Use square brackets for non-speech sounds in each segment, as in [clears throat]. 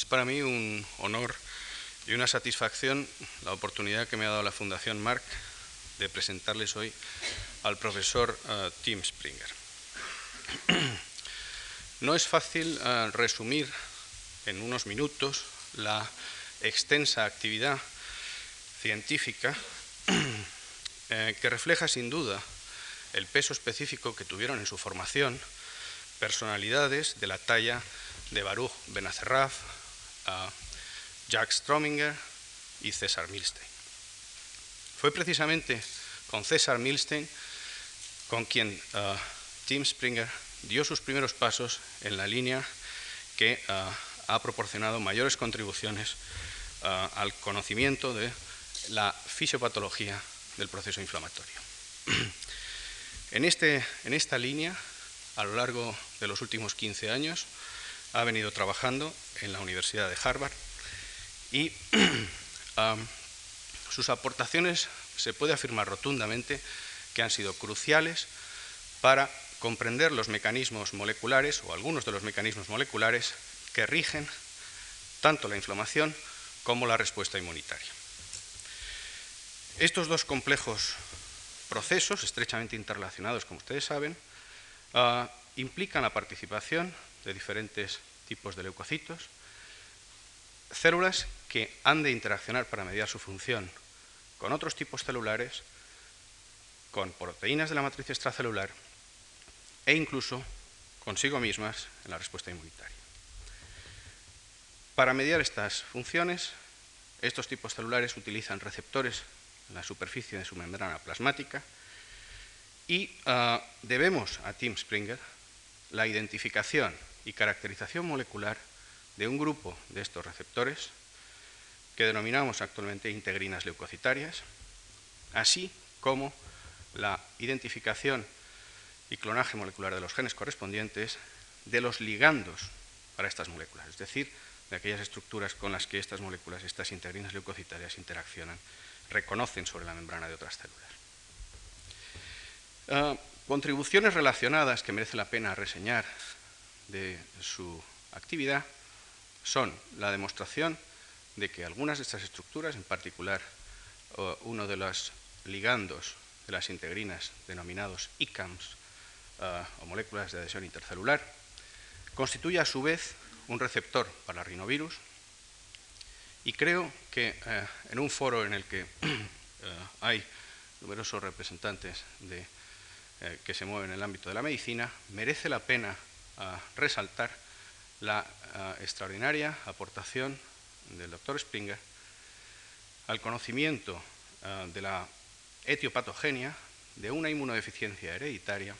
Es para mí un honor y una satisfacción la oportunidad que me ha dado la Fundación Marc de presentarles hoy al profesor uh, Tim Springer. [clears throat] No es fácil uh, resumir en unos minutos la extensa actividad científica [clears throat] eh, que refleja sin duda el peso específico que tuvieron en su formación personalidades de la talla de Baruch Benacerraf, Jack Strominger y César Milstein. Fue precisamente con César Milstein con quien uh, Tim Springer dio sus primeros pasos en la línea que uh, ha proporcionado mayores contribuciones uh, al conocimiento de la fisiopatología del proceso inflamatorio. [clears throat] en, este, en esta línea, a lo largo de los últimos 15 años, ha venido trabajando en la Universidad de Harvard y [clears throat] sus aportaciones se puede afirmar rotundamente que han sido cruciales para comprender los mecanismos moleculares o algunos de los mecanismos moleculares que rigen tanto la inflamación como la respuesta inmunitaria. Estos dos complejos procesos, estrechamente interrelacionados, como ustedes saben, uh, implican la participación de diferentes tipos de leucocitos, células que han de interaccionar para mediar su función con otros tipos celulares, con proteínas de la matriz extracelular e incluso consigo mismas en la respuesta inmunitaria. Para mediar estas funciones, estos tipos celulares utilizan receptores en la superficie de su membrana plasmática y uh, debemos a Tim Springer la identificación y caracterización molecular de un grupo de estos receptores que denominamos actualmente integrinas leucocitarias, así como la identificación y clonaje molecular de los genes correspondientes de los ligandos para estas moléculas, es decir, de aquellas estructuras con las que estas moléculas, estas integrinas leucocitarias, interaccionan, reconocen sobre la membrana de otras células. Uh, contribuciones relacionadas que merece la pena reseñar de su actividad son la demostración de que algunas de estas estructuras, en particular uno de los ligandos de las integrinas denominados ICAMS, uh, o moléculas de adhesión intercelular, constituye a su vez un receptor para rinovirus y creo que uh, en un foro en el que [clears throat] hay numerosos representantes de, que se mueven en el ámbito de la medicina, merece la pena resaltar la extraordinaria aportación del doctor Springer al conocimiento de la etiopatogenia de una inmunodeficiencia hereditaria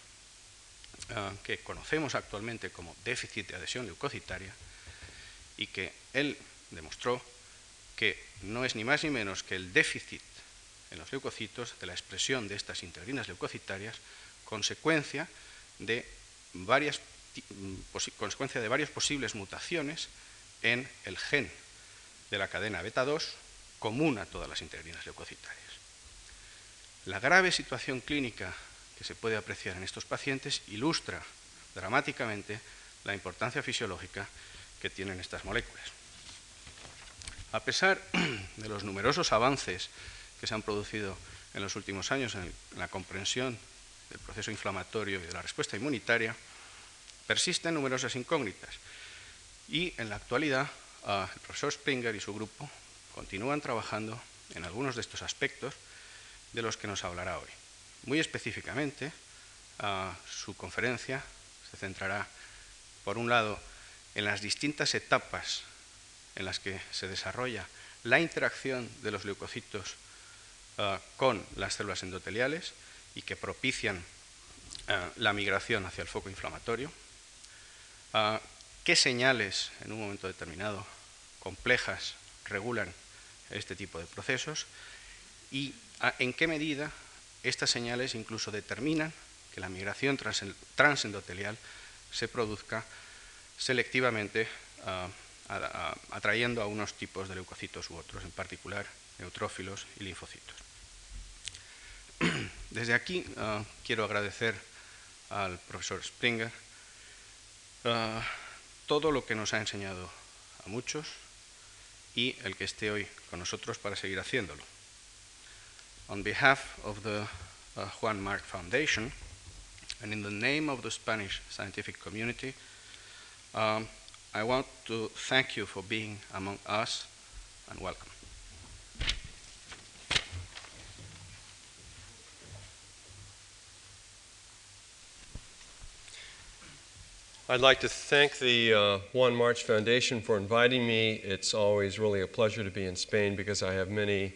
que conocemos actualmente como déficit de adhesión leucocitaria y que él demostró que no es ni más ni menos que el déficit en los leucocitos de la expresión de estas integrinas leucocitarias consecuencia de varias consecuencia de varias posibles mutaciones en el gen de la cadena beta 2 común a todas las integrinas leucocitarias. La grave situación clínica que se puede apreciar en estos pacientes ilustra dramáticamente la importancia fisiológica que tienen estas moléculas. A pesar [clears throat] de los numerosos avances que se han producido en los últimos años en la comprensión del proceso inflamatorio y de la respuesta inmunitaria, persisten numerosas incógnitas y en la actualidad el profesor Springer y su grupo continúan trabajando en algunos de estos aspectos de los que nos hablará hoy. Muy específicamente, su conferencia se centrará, por un lado, en las distintas etapas en las que se desarrolla la interacción de los leucocitos con las células endoteliales y que propician la migración hacia el foco inflamatorio, qué señales en un momento determinado complejas regulan este tipo de procesos y en qué medida estas señales incluso determinan que la migración transendotelial se produzca selectivamente atrayendo a unos tipos de leucocitos u otros, en particular neutrófilos y linfocitos. [clears throat] Desde aquí ah, quiero agradecer al profesor Springer ah, todo lo que nos ha enseñado a muchos y el que esté hoy con nosotros para seguir haciéndolo. On behalf of the uh, Juan Marc Foundation and in the name of the Spanish scientific community, um, I want to thank you for being among us and welcome. I'd like to thank the uh, Juan March Foundation for inviting me. It's always really a pleasure to be in Spain because I have many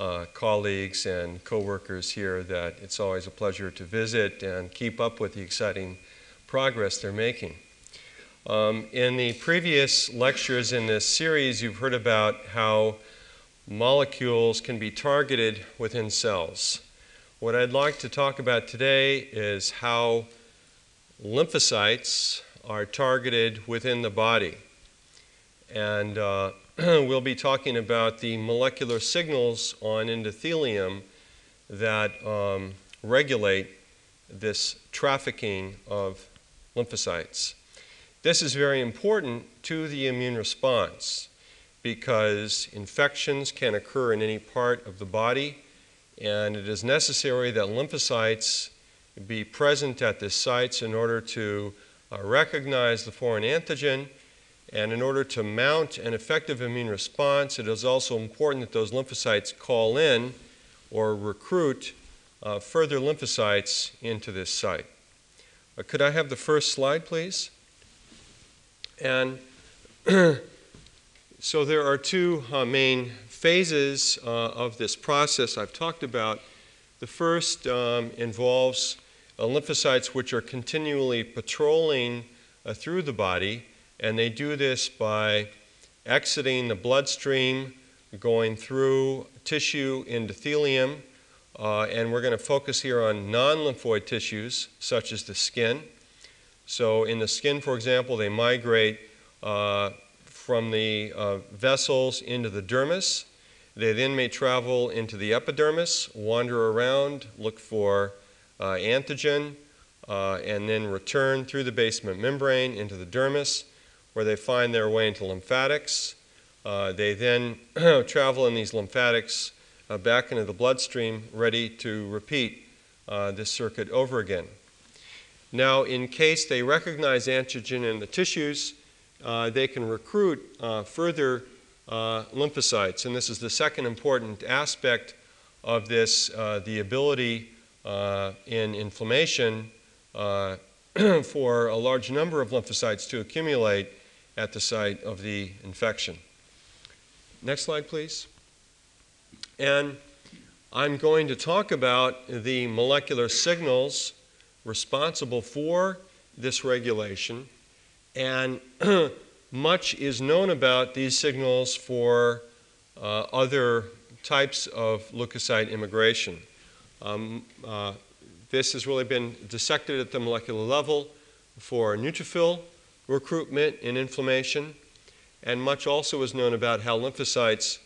uh, colleagues and coworkers here that it's always a pleasure to visit and keep up with the exciting progress they're making. Um, in the previous lectures in this series, you've heard about how molecules can be targeted within cells. What I'd like to talk about today is how lymphocytes are targeted within the body. And uh, [clears throat] we'll be talking about the molecular signals on endothelium that um, regulate this trafficking of lymphocytes. This is very important to the immune response because infections can occur in any part of the body, and it is necessary that lymphocytes be present at the sites in order to uh, recognize the foreign antigen. And in order to mount an effective immune response, it is also important that those lymphocytes call in or recruit uh, further lymphocytes into this site. Uh, could I have the first slide, please? And [clears throat] so there are two uh, main phases uh, of this process I've talked about. The first um, involves uh, lymphocytes which are continually patrolling uh, through the body, and they do this by exiting the bloodstream, going through tissue endothelium, uh, and we're going to focus here on non lymphoid tissues such as the skin. So, in the skin, for example, they migrate uh, from the uh, vessels into the dermis. They then may travel into the epidermis, wander around, look for antigen, uh, and then return through the basement membrane into the dermis, where they find their way into lymphatics. Uh, they then [clears throat] travel in these lymphatics uh, back into the bloodstream, ready to repeat this circuit over again. Now, in case they recognize antigen in the tissues, uh, they can recruit uh, further uh, lymphocytes. And this is the second important aspect of this uh, the ability uh, in inflammation uh, [clears throat] for a large number of lymphocytes to accumulate at the site of the infection. Next slide, please. And I'm going to talk about the molecular signals responsible for this regulation, and [clears throat] much is known about these signals for uh, other types of leukocyte immigration. Um, uh, this has really been dissected at the molecular level for neutrophil recruitment in inflammation, and much also is known about how lymphocytes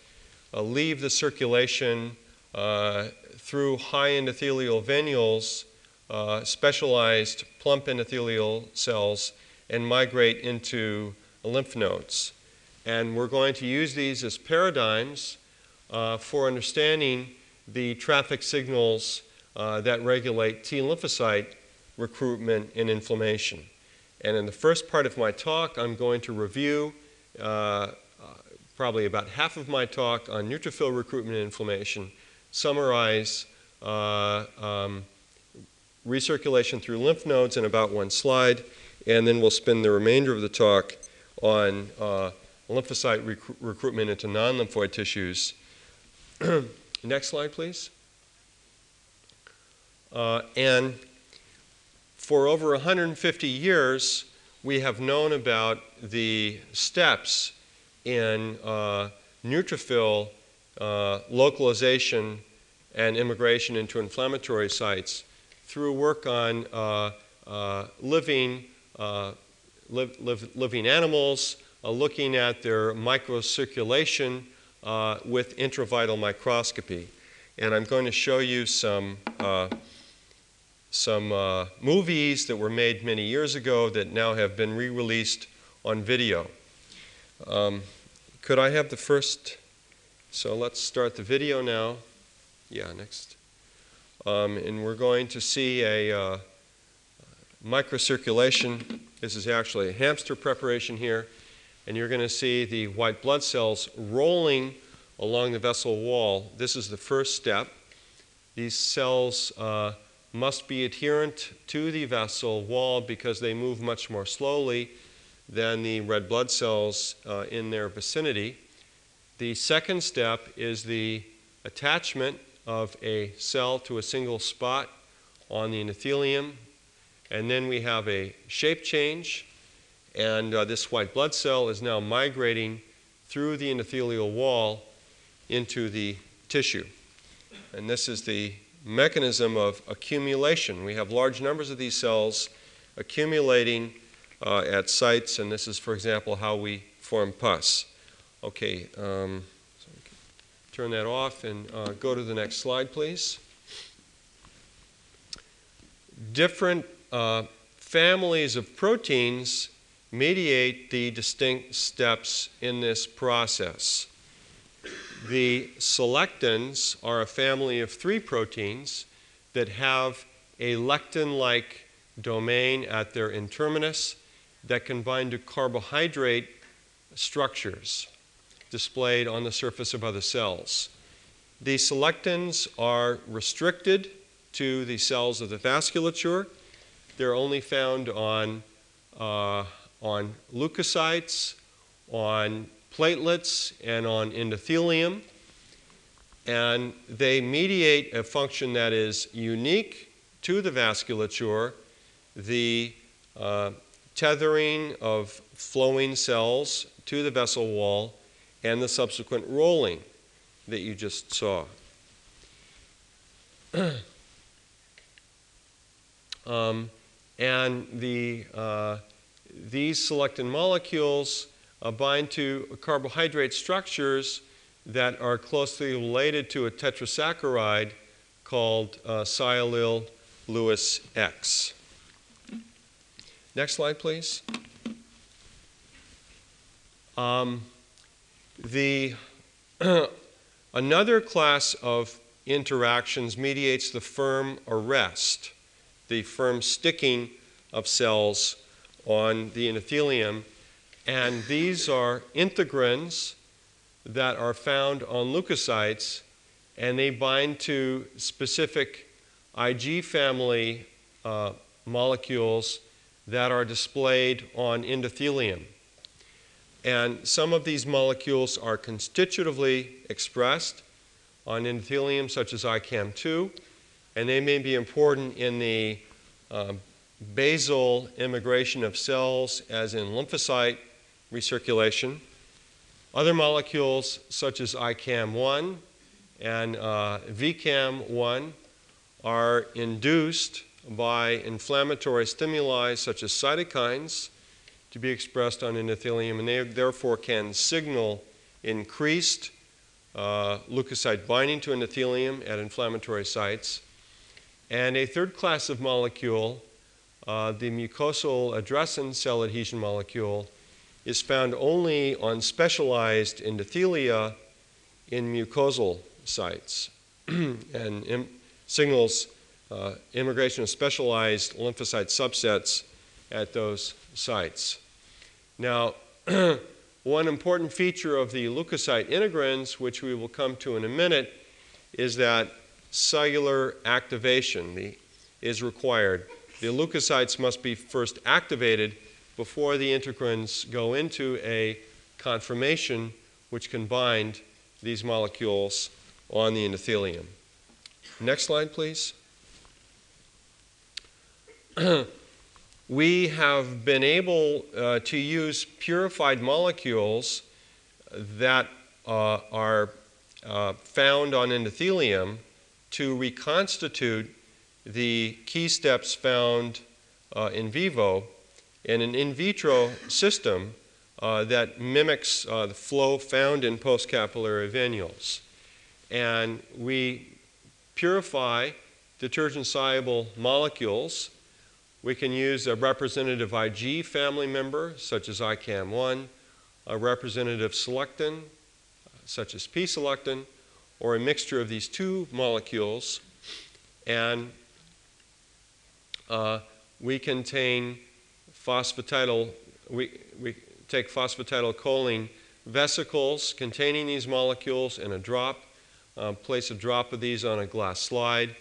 uh, leave the circulation uh, through high endothelial venules uh, specialized plump endothelial cells and migrate into lymph nodes. And we're going to use these as paradigms uh, for understanding the traffic signals uh, that regulate T lymphocyte recruitment and inflammation. And in the first part of my talk, I'm going to review uh, uh, probably about half of my talk on neutrophil recruitment and inflammation, summarize uh, um, recirculation through lymph nodes in about one slide, and then we'll spend the remainder of the talk on uh, lymphocyte rec- recruitment into non lymphoid tissues. [clears throat] Next slide, please. Uh, and for over 150 years, we have known about the steps in uh, neutrophil uh, localization and immigration into inflammatory sites through work on uh, uh, living, uh, live, live, living animals, looking at their microcirculation uh, with intravital microscopy. And I'm going to show you some, uh, some movies that were made many years ago that now have been re released on video. Um, could I have the first? So let's start the video now. Yeah, next. Um, and we're going to see a uh, microcirculation. This is actually a hamster preparation here. And you're going to see the white blood cells rolling along the vessel wall. This is the first step. These cells uh, must be adherent to the vessel wall because they move much more slowly than the red blood cells uh, in their vicinity. The second step is the attachment of a cell to a single spot on the endothelium. And then we have a shape change, and uh, this white blood cell is now migrating through the endothelial wall into the tissue. And this is the mechanism of accumulation. We have large numbers of these cells accumulating uh, at sites, and this is, for example, how we form pus. Okay, um, so turn that off and uh, go to the next slide, please. Different uh, families of proteins mediate the distinct steps in this process. The selectins are a family of three proteins that have a lectin like domain at their N-terminus that can bind to carbohydrate structures displayed on the surface of other cells. The selectins are restricted to the cells of the vasculature. They're only found on, uh, on leukocytes, on platelets, and on endothelium. And they mediate a function that is unique to the vasculature, the uh, tethering of flowing cells to the vessel wall and the subsequent rolling that you just saw. [clears throat] um, and the, uh, these selectin molecules uh, bind to carbohydrate structures that are closely related to a tetrasaccharide called uh, sialyl Lewis X. Next slide, please. Um, the [clears throat] another class of interactions mediates the firm arrest, the firm sticking of cells on the endothelium, and these are integrins that are found on leukocytes, and they bind to specific Ig family uh, molecules that are displayed on endothelium. And some of these molecules are constitutively expressed on endothelium, such as ICAM2, and they may be important in the um, basal immigration of cells, as in lymphocyte recirculation. Other molecules, such as ICAM1 and uh, VCAM1, are induced by inflammatory stimuli, such as cytokines to be expressed on endothelium, and they therefore can signal increased uh, leukocyte binding to endothelium at inflammatory sites. And a third class of molecule, uh, the mucosal addressin cell adhesion molecule, is found only on specialized endothelia in mucosal sites [clears throat] and Im- signals uh, immigration of specialized lymphocyte subsets at those sites. Now, [clears throat] one important feature of the leukocyte integrins, which we will come to in a minute, is that cellular activation is required. The leukocytes must be first activated before the integrins go into a conformation which can bind these molecules on the endothelium. Next slide, please. [clears throat] we have been able uh, to use purified molecules that uh, are uh, found on endothelium to reconstitute the key steps found uh, in vivo in an in vitro system uh, that mimics uh, the flow found in postcapillary venules. And we purify detergent soluble molecules we can use a representative Ig family member, such as ICAM1, a representative selectin, such as p-selectin, or a mixture of these two molecules, and uh, we contain phosphatidyl, we, we take phosphatidylcholine vesicles containing these molecules in a drop, uh, place a drop of these on a glass slide.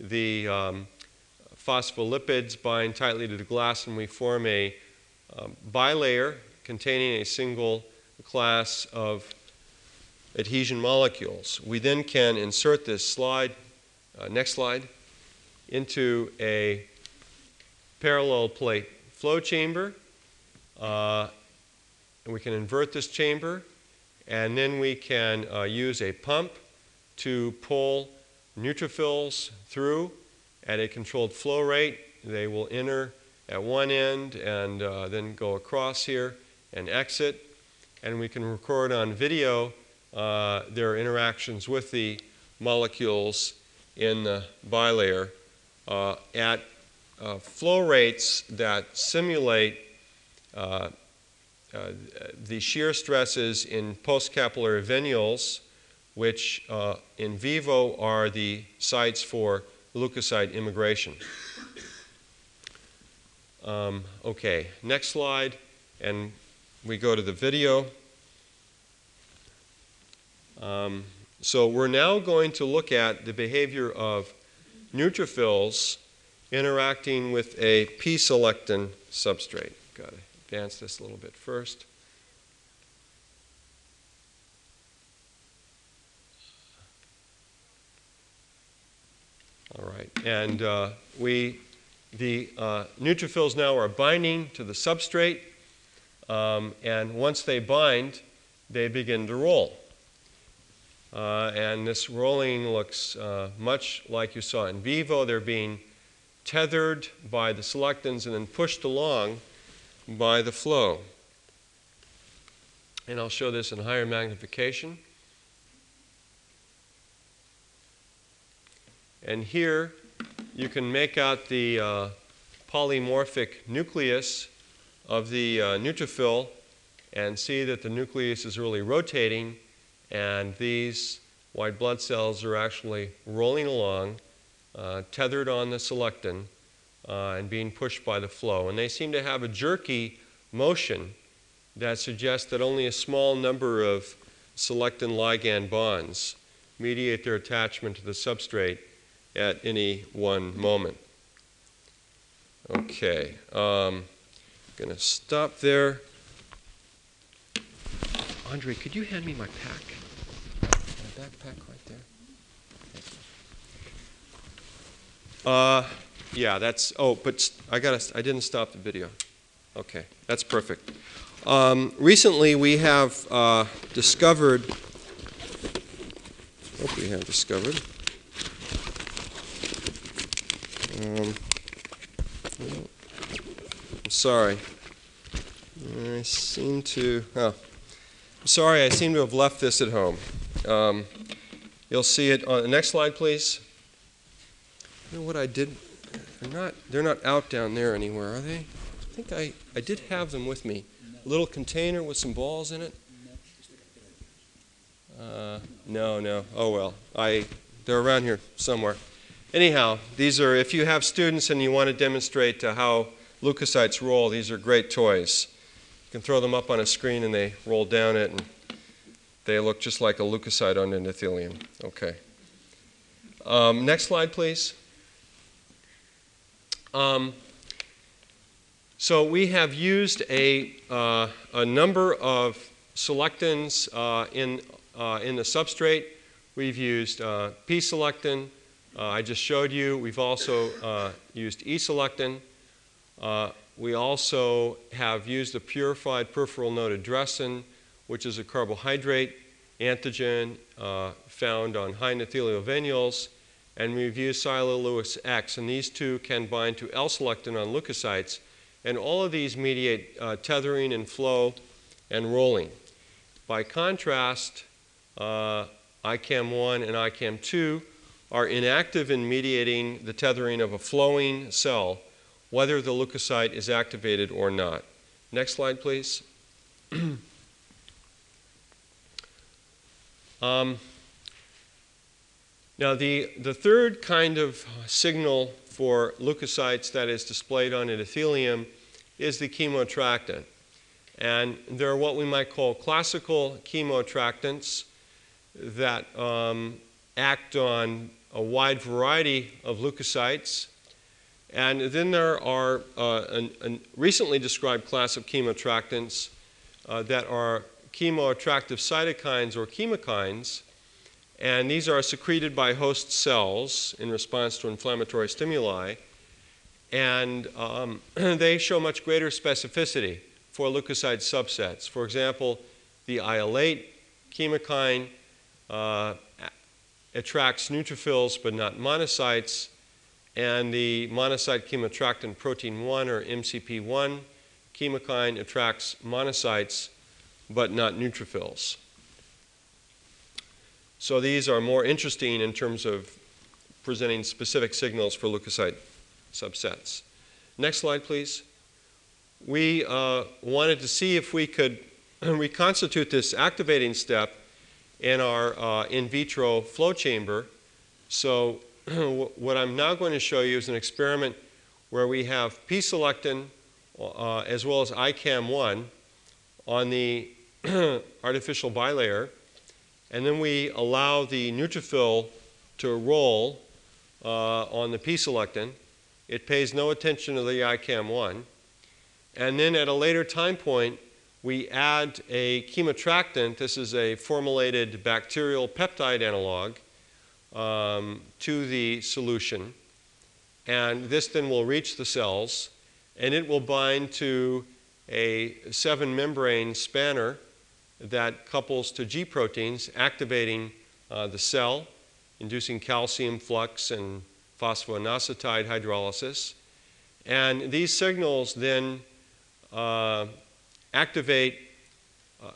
The um, phospholipids bind tightly to the glass and we form a um, bilayer containing a single class of adhesion molecules. We then can insert this slide, uh, next slide, into a parallel plate flow chamber. Uh, and we can invert this chamber, and then we can uh, use a pump to pull neutrophils through at a controlled flow rate. They will enter at one end and uh, then go across here and exit. And we can record on video uh, their interactions with the molecules in the bilayer uh, at uh, flow rates that simulate uh, uh, the shear stresses in postcapillary venules, which in vivo are the sites for leukocyte immigration. Um, okay, next slide, and we go to the video. Um, so we're now going to look at the behavior of neutrophils interacting with a p-selectin substrate. Got to advance this a little bit first. All right, and uh, we, the uh, neutrophils now are binding to the substrate, um, and once they bind, they begin to roll. Uh, and this rolling looks uh, much like you saw in vivo. They're being tethered by the selectins and then pushed along by the flow. And I'll show this in higher magnification. And here you can make out the uh, polymorphic nucleus of the uh, neutrophil and see that the nucleus is really rotating and these white blood cells are actually rolling along uh, tethered on the selectin uh, and being pushed by the flow. And they seem to have a jerky motion that suggests that only a small number of selectin ligand bonds mediate their attachment to the substrate at any one moment. Okay, um, going to stop there. Andre, could you hand me my pack? My backpack right there. Uh, yeah, that's. Oh, but I got. I didn't stop the video. Okay, that's perfect. Um, recently, we have uh, discovered. What we have discovered? Um, I'm sorry. I seem to. Oh, sorry. I seem to have left this at home. Um, you'll see it on the next slide, please. You know what I did? They're not, they're not out down there anywhere, are they? I think I, I did have them with me. A little container with some balls in it. Uh, no, no. Oh well. I, they're around here somewhere. Anyhow, these are, if you have students and you want to demonstrate uh, how leukocytes roll, these are great toys. You can throw them up on a screen and they roll down it and they look just like a leukocyte on endothelium. Okay. Um, next slide, please. Um, so we have used a, uh, a number of selectins uh, in, uh, in the substrate. We've used uh, P-selectin. Uh, I just showed you. We've also uh, used E-selectin. we also have used a purified peripheral node addressin, which is a carbohydrate antigen found on high endothelial venules and we've used Lewis X, and these two can bind to L-selectin on leukocytes, and all of these mediate uh, tethering and flow and rolling. By contrast, uh, ICAM1 and ICAM2 are inactive in mediating the tethering of a flowing cell, whether the leukocyte is activated or not. Next slide, please. [clears throat] Um, now, the, the third kind of signal for leukocytes that is displayed on endothelium is the chemoattractant. And there are what we might call classical chemoattractants that um, act on a wide variety of leukocytes. And then there are uh, a recently described class of chemoattractants uh, that are chemoattractive cytokines or chemokines and these are secreted by host cells in response to inflammatory stimuli. And um, [clears throat] they show much greater specificity for leukocyte subsets. For example, the IL 8 chemokine uh, attracts neutrophils but not monocytes, and the monocyte chemoattractant protein 1 or MCP1 chemokine attracts monocytes but not neutrophils. So these are more interesting in terms of presenting specific signals for leukocyte subsets. Next slide, please. We uh, wanted to see if we could [clears throat] reconstitute this activating step in our uh, in vitro flow chamber. So [clears throat] what I'm now going to show you is an experiment where we have P-selectin uh, as well as ICAM1 on the [clears throat] artificial bilayer and then we allow the neutrophil to roll uh, on the p-selectin. It pays no attention to the ICAM1. And then at a later time point, we add a chemoattractant. This is a formylated bacterial peptide analog um, to the solution. And this then will reach the cells, and it will bind to a seven membrane spanner that couples to G proteins, activating uh, the cell, inducing calcium flux and phosphoinositide hydrolysis. And these signals then uh, activate uh,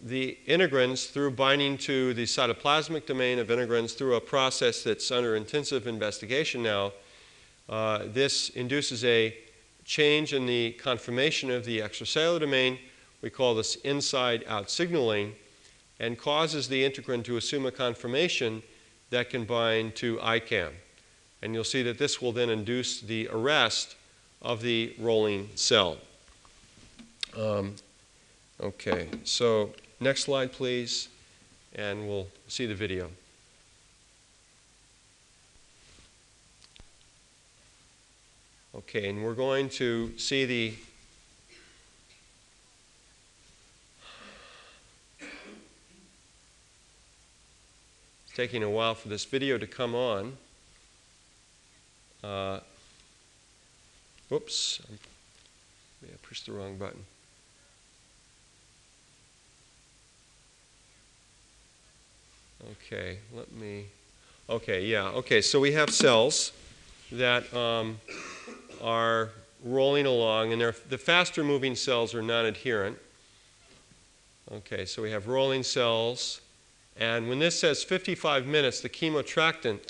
the integrins through binding to the cytoplasmic domain of integrins through a process that's under intensive investigation now. Uh, this induces a change in the conformation of the extracellular domain we call this inside out signaling, and causes the integrin to assume a conformation that can bind to ICAM. And you'll see that this will then induce the arrest of the rolling cell. Um, okay, so next slide, please, and we'll see the video. Okay, and we're going to see the taking a while for this video to come on. Uh, whoops, I pushed the wrong button. Okay, let me. Okay, yeah, okay, so we have cells that um, are rolling along, and the faster moving cells are non adherent. Okay, so we have rolling cells. And when this says 55 minutes, the chemoattractant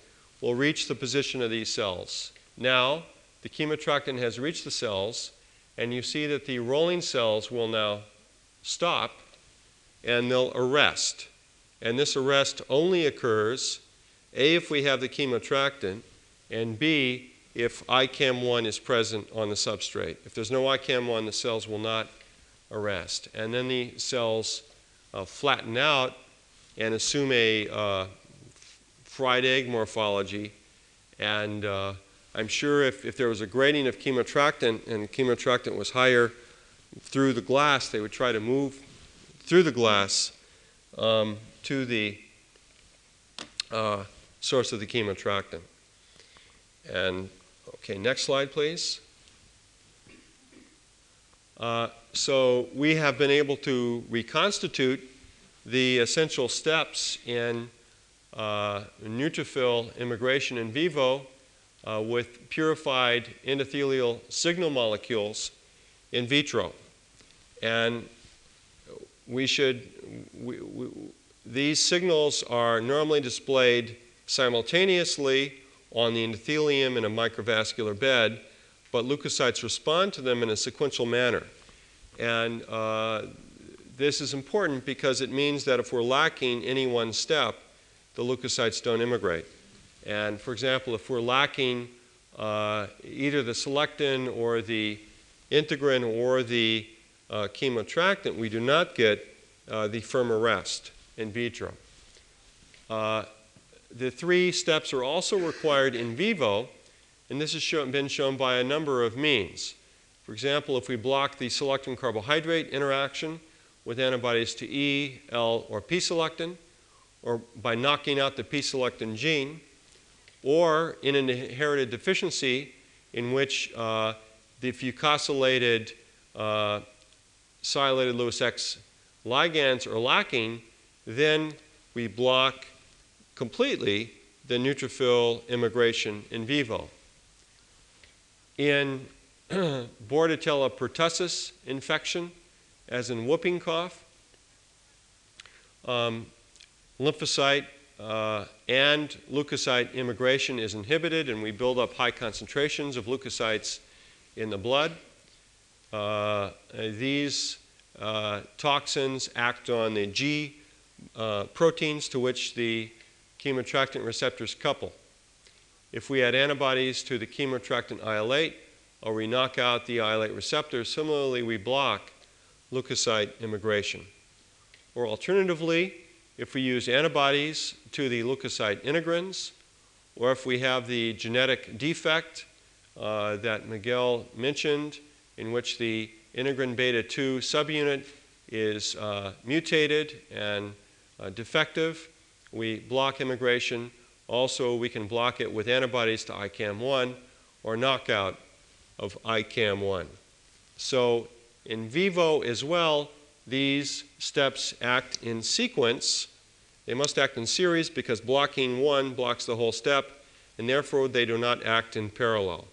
will reach the position of these cells. Now, the chemoattractant has reached the cells, and you see that the rolling cells will now stop and they'll arrest. And this arrest only occurs A, if we have the chemoattractant, and B, if ICAM1 is present on the substrate. If there's no ICAM1, the cells will not arrest. And then the cells uh, flatten out and assume a uh, fried egg morphology. And uh, I'm sure if, if there was a grading of chemoattractant and chemoattractant was higher through the glass, they would try to move through the glass um, to the uh, source of the chemoattractant. And okay, next slide, please. Uh, so we have been able to reconstitute the essential steps in uh, neutrophil immigration in vivo uh, with purified endothelial signal molecules in vitro. And we should, we, we, these signals are normally displayed simultaneously on the endothelium in a microvascular bed, but leukocytes respond to them in a sequential manner. And uh, this is important because it means that if we're lacking any one step, the leukocytes don't immigrate. And for example, if we're lacking uh, either the selectin or the integrin or the uh, chemoattractant, we do not get uh, the firm arrest in vitro. Uh, the three steps are also required in vivo, and this has shown, been shown by a number of means. For example, if we block the selectin carbohydrate interaction with antibodies to E, L, or P selectin, or by knocking out the P selectin gene, or in an inherited deficiency in which uh, the fucosylated uh, Lewis X ligands are lacking, then we block completely the neutrophil immigration in vivo. In [clears throat] Bordetella pertussis infection, as in whooping cough, um, lymphocyte uh, and leukocyte immigration is inhibited, and we build up high concentrations of leukocytes in the blood. Uh, these uh, toxins act on the G uh, proteins to which the chemoattractant receptors couple. If we add antibodies to the chemoattractant IL-8 or we knock out the IL-8 receptor, similarly we block leukocyte immigration. Or alternatively, if we use antibodies to the leukocyte integrins, or if we have the genetic defect uh, that Miguel mentioned, in which the integrin beta 2 subunit is uh, mutated and uh, defective, we block immigration. Also, we can block it with antibodies to ICAM1 or knockout of ICAM1. So, in vivo as well, these steps act in sequence. They must act in series because blocking one blocks the whole step, and therefore they do not act in parallel.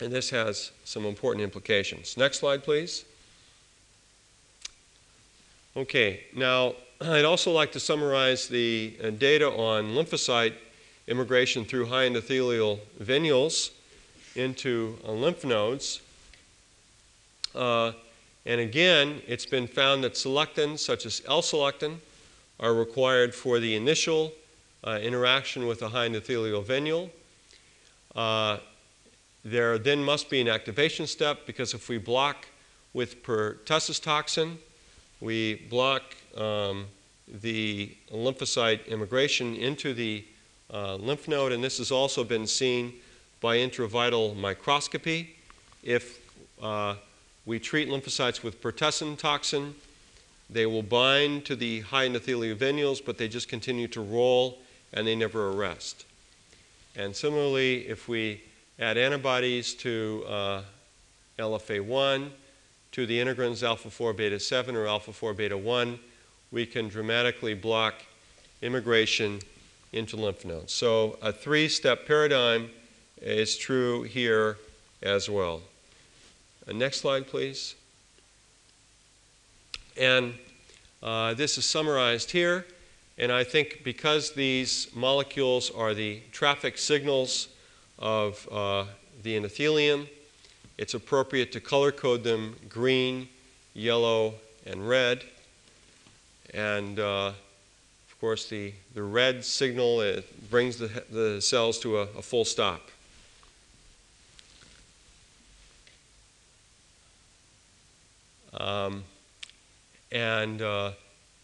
And this has some important implications. Next slide, please. Okay, now I'd also like to summarize the uh, data on lymphocyte immigration through high endothelial venules into uh, lymph nodes. Uh, and again, it's been found that selectins, such as L-selectin, are required for the initial uh, interaction with a high endothelial venule. Uh, there then must be an activation step because if we block with pertussis toxin, we block um, the lymphocyte immigration into the uh, lymph node, and this has also been seen by intravital microscopy. If uh, we treat lymphocytes with pertussis toxin, they will bind to the high endothelial venules, but they just continue to roll and they never arrest. And similarly, if we add antibodies to uh, LFA1, to the integrins alpha 4 beta 7 or alpha 4 beta 1, we can dramatically block immigration into lymph nodes. So a three step paradigm is true here as well. Uh, next slide, please. And uh, this is summarized here. And I think because these molecules are the traffic signals of uh, the endothelium, it's appropriate to color code them green, yellow, and red. And uh, of course, the, the red signal it brings the, the cells to a, a full stop. Um, and uh,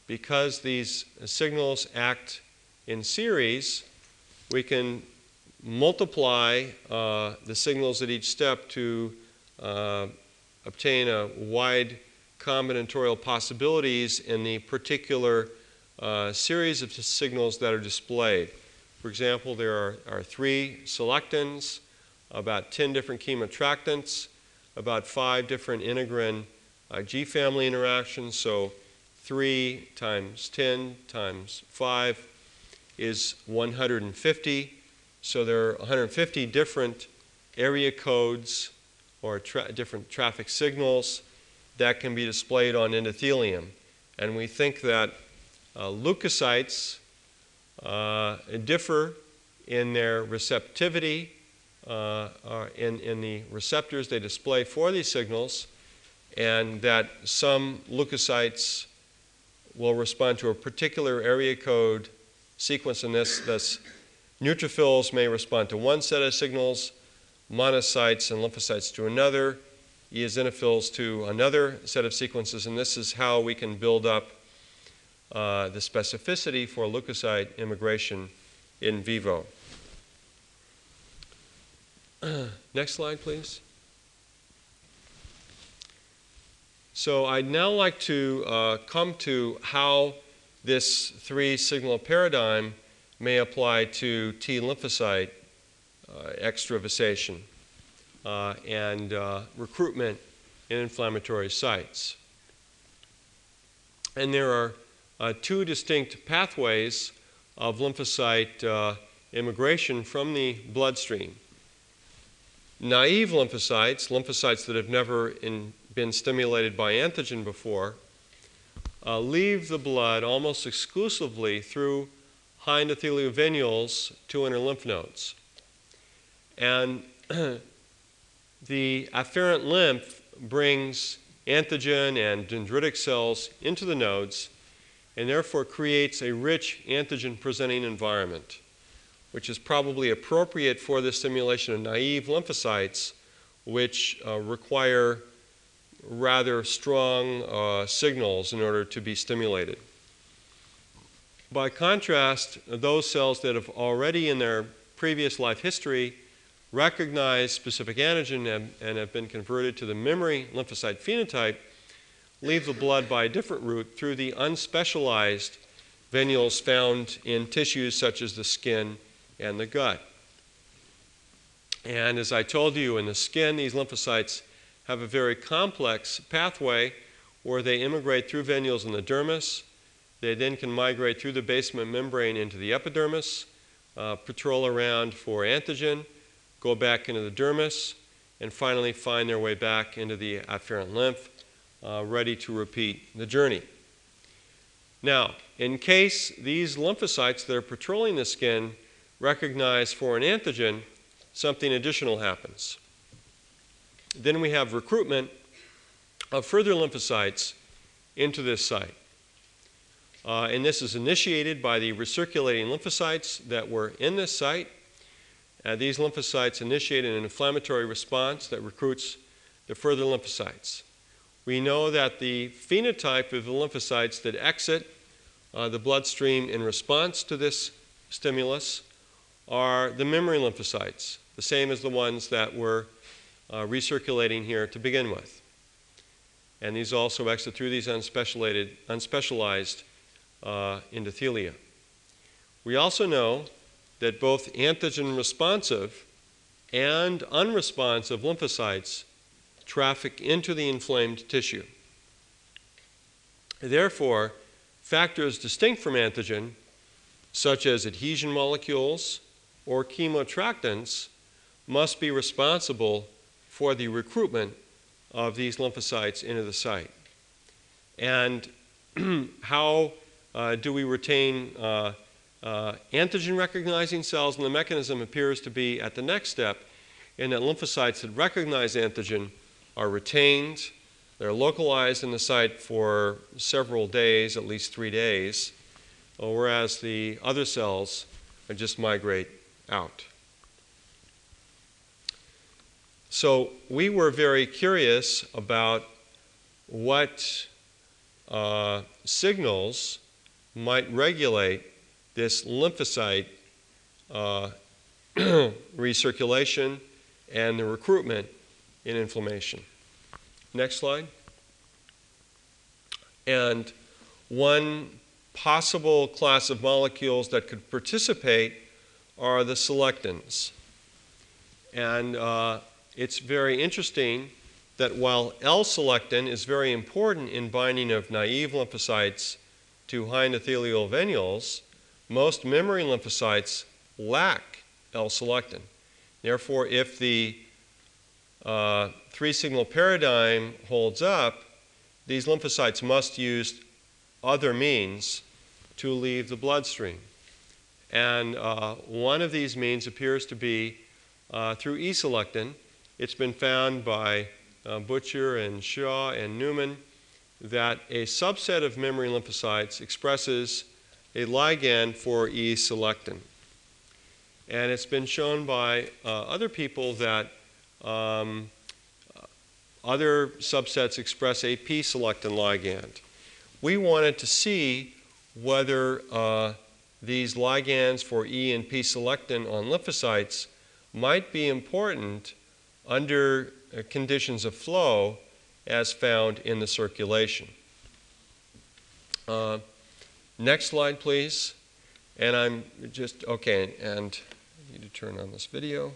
because these signals act in series, we can multiply uh, the signals at each step to uh, obtain a wide combinatorial possibilities in the particular uh, series of signals that are displayed. For example, there are, are three selectins, about 10 different chemoattractants, about five different integrin uh, G family interactions. So 3 times 10 times 5 is 150. So there are 150 different area codes or tra- different traffic signals that can be displayed on endothelium. And we think that uh, leukocytes uh, differ in their receptivity, uh, in, in the receptors they display for these signals. And that some leukocytes will respond to a particular area code sequence in this. Thus, neutrophils may respond to one set of signals, monocytes and lymphocytes to another, eosinophils to another set of sequences, and this is how we can build up uh, the specificity for leukocyte immigration in vivo. [clears throat] Next slide, please. So I'd now like to uh, come to how this three signal paradigm may apply to T lymphocyte uh, extravasation uh, and uh, recruitment in inflammatory sites. And there are uh, two distinct pathways of lymphocyte uh, immigration from the bloodstream. Naive lymphocytes, lymphocytes that have never in, been stimulated by antigen before, uh, leave the blood almost exclusively through high endothelial venules to inner lymph nodes. And [clears throat] the afferent lymph brings antigen and dendritic cells into the nodes and therefore creates a rich antigen presenting environment, which is probably appropriate for the stimulation of naive lymphocytes, which uh, require rather strong uh, signals in order to be stimulated. By contrast, those cells that have already in their previous life history recognized specific antigen and, and have been converted to the memory lymphocyte phenotype leave the blood by a different route through the unspecialized venules found in tissues such as the skin and the gut. And as I told you, in the skin, these lymphocytes have a very complex pathway where they immigrate through venules in the dermis. They then can migrate through the basement membrane into the epidermis, uh, patrol around for antigen, go back into the dermis, and finally find their way back into the afferent lymph uh, ready to repeat the journey. Now, in case these lymphocytes that are patrolling the skin recognize foreign antigen, something additional happens. Then we have recruitment of further lymphocytes into this site. Uh, and this is initiated by the recirculating lymphocytes that were in this site. Uh, these lymphocytes initiate an inflammatory response that recruits the further lymphocytes we know that the phenotype of the lymphocytes that exit uh, the bloodstream in response to this stimulus are the memory lymphocytes, the same as the ones that were uh, recirculating here to begin with. And these also exit through these unspecialized, unspecialized uh, endothelia. We also know that both antigen responsive and unresponsive lymphocytes traffic into the inflamed tissue. Therefore, factors distinct from antigen, such as adhesion molecules or chemoattractants, must be responsible for the recruitment of these lymphocytes into the site. And [clears throat] how uh, do we retain uh, uh, antigen recognizing cells? And the mechanism appears to be at the next step in that lymphocytes that recognize antigen are retained. They're localized in the site for several days, at least three days, whereas the other cells just migrate out. So we were very curious about what uh, signals might regulate this lymphocyte uh, [clears throat] recirculation and the recruitment in inflammation. Next slide. And one possible class of molecules that could participate are the selectins. And uh, it's very interesting that while L-selectin is very important in binding of naive lymphocytes to high endothelial venules, most memory lymphocytes lack L-selectin. Therefore, if the uh, three signal paradigm holds up, these lymphocytes must use other means to leave the bloodstream. And uh, one of these means appears to be uh, through E selectin. It's been found by uh, Butcher and Shaw and Newman that a subset of memory lymphocytes expresses a ligand for E selectin. And it's been shown by uh, other people that um, other subsets express a P selectin ligand. We wanted to see whether uh, these ligands for E and P selectin on lymphocytes might be important under uh, conditions of flow as found in the circulation. Uh, next slide, please. And I'm just, okay, and I need to turn on this video.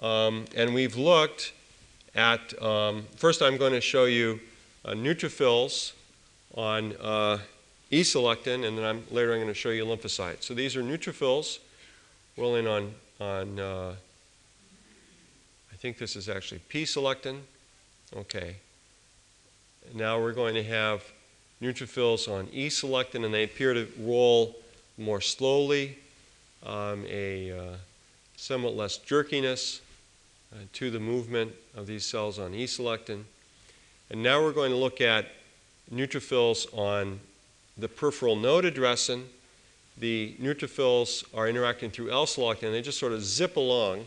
Um, and we've looked at, um, first I'm going to show you uh, neutrophils on uh, E-selectin, and then I'm, later I'm going to show you lymphocytes. So these are neutrophils rolling on, on uh, think this is actually P-selectin. Okay. Now we're going to have neutrophils on E-selectin, and they appear to roll more slowly, um, a uh, somewhat less jerkiness uh, to the movement of these cells on E-selectin. And now we're going to look at neutrophils on the peripheral node addressin. The neutrophils are interacting through L-selectin, and they just sort of zip along.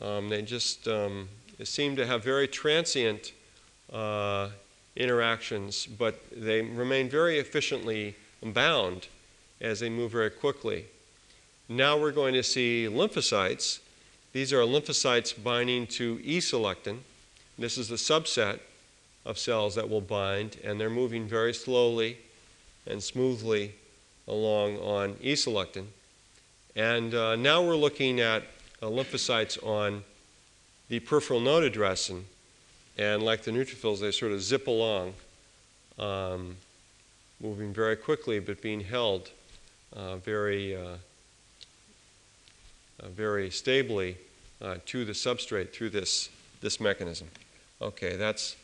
Um, they just um, seem to have very transient uh, interactions, but they remain very efficiently bound as they move very quickly. Now we're going to see lymphocytes these are lymphocytes binding to E-selectin. This is the subset of cells that will bind, and they're moving very slowly and smoothly along on E-selectin. And uh, now we're looking at lymphocytes on the peripheral node addressin, and like the neutrophils, they sort of zip along, um, moving very quickly, but being held uh, very uh, uh, very stably uh, to the substrate through this, this mechanism. Okay, that's,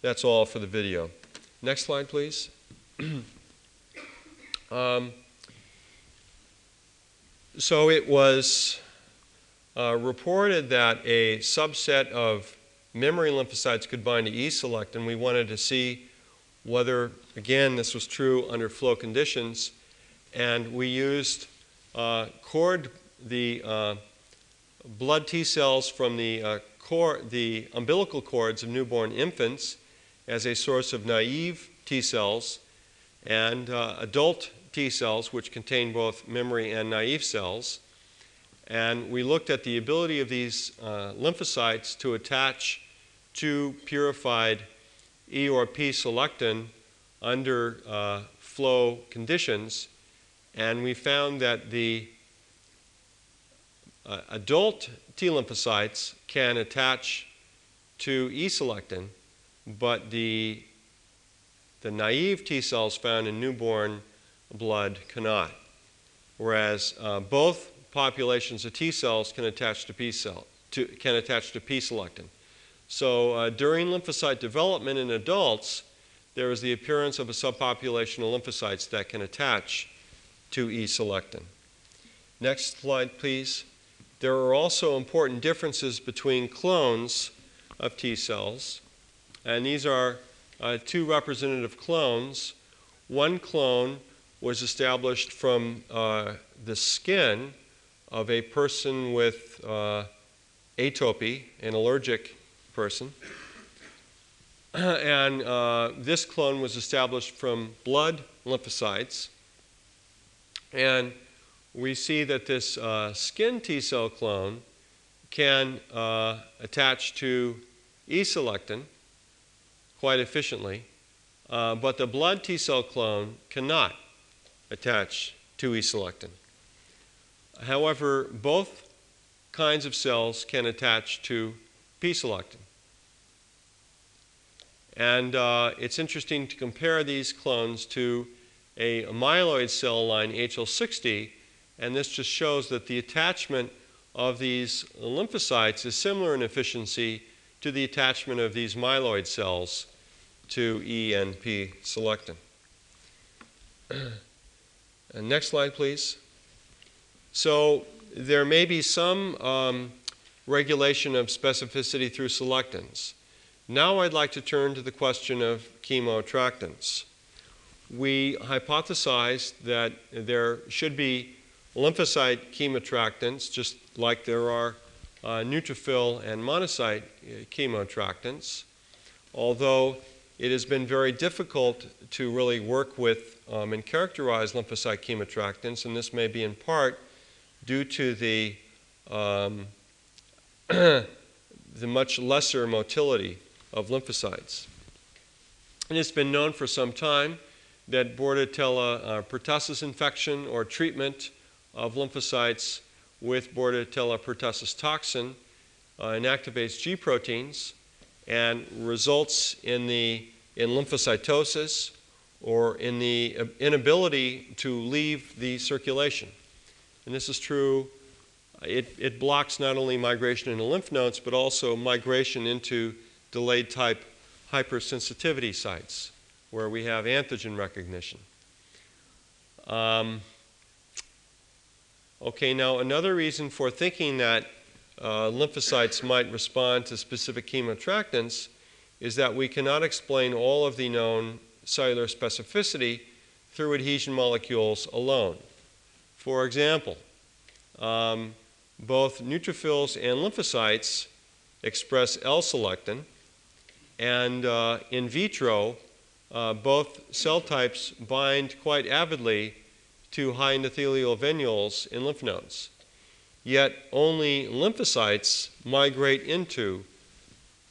that's all for the video. Next slide, please. [clears throat] um, so it was uh, reported that a subset of memory lymphocytes could bind to E-select, and we wanted to see whether, again, this was true under flow conditions. And we used uh, cord the uh, blood T cells from the, uh, the umbilical cords of newborn infants as a source of naive T cells and uh, adult T cells, which contain both memory and naive cells. And we looked at the ability of these uh, lymphocytes to attach to purified E or P selectin under uh, flow conditions. And we found that the uh, adult T lymphocytes can attach to E-selectin, but the, the naive T cells found in newborn blood cannot. Whereas uh, both populations of T cells can attach to P cell, to, can attach to P-selectin. So uh, during lymphocyte development in adults, there is the appearance of a subpopulation of lymphocytes that can attach to E-selectin. Next slide, please. There are also important differences between clones of T cells, and these are uh, two representative clones. One clone was established from uh, the skin of a person with uh, atopy, an allergic person. [clears throat] and uh, this clone was established from blood lymphocytes. And we see that this uh, skin T cell clone can uh, attach to E-selectin quite efficiently, uh, but the blood T cell clone cannot attach to E-selectin. However, both kinds of cells can attach to P-selectin. And uh, it's interesting to compare these clones to a myeloid cell line HL60 and this just shows that the attachment of these lymphocytes is similar in efficiency to the attachment of these myeloid cells to E and P selectin. [clears throat] next slide, please. So there may be some um, regulation of specificity through selectins. Now I'd like to turn to the question of chemoattractants. We hypothesized that there should be lymphocyte chemoattractants, just like there are uh, neutrophil and monocyte uh, chemoattractants, although it has been very difficult to really work with um, and characterize lymphocyte chemoattractants, and this may be in part due to the, um, [clears throat] the much lesser motility of lymphocytes. And it's been known for some time that Bordetella uh, pertussis infection or treatment of lymphocytes with Bordetella pertussis toxin uh, inactivates G proteins and results in the in lymphocytosis or in the inability to leave the circulation. And this is true. It, it blocks not only migration into lymph nodes, but also migration into delayed type hypersensitivity sites where we have antigen recognition. Um, okay, now another reason for thinking that uh, lymphocytes might respond to specific chemoattractants is that we cannot explain all of the known cellular specificity through adhesion molecules alone. For example, um, both neutrophils and lymphocytes express L-selectin, and uh, in vitro, uh, both cell types bind quite avidly to high endothelial venules in lymph nodes. Yet only lymphocytes migrate into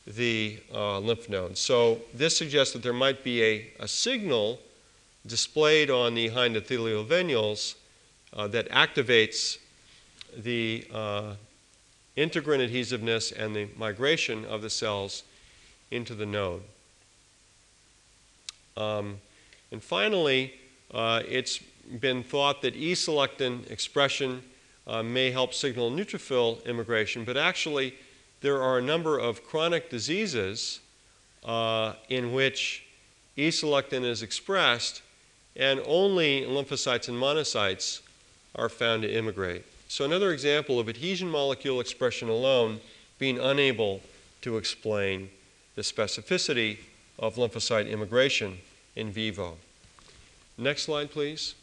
the uh, lymph nodes. So this suggests that there might be a, a signal displayed on the high endothelial venules uh, that activates the uh, integrin adhesiveness and the migration of the cells into the node. Um, and finally, uh, it's been thought that E-selectin expression uh, may help signal neutrophil immigration, but actually there are a number of chronic diseases uh, in which E-selectin is expressed and only lymphocytes and monocytes are found to immigrate. So another example of adhesion molecule expression alone being unable to explain the specificity of lymphocyte immigration in vivo. Next slide, please.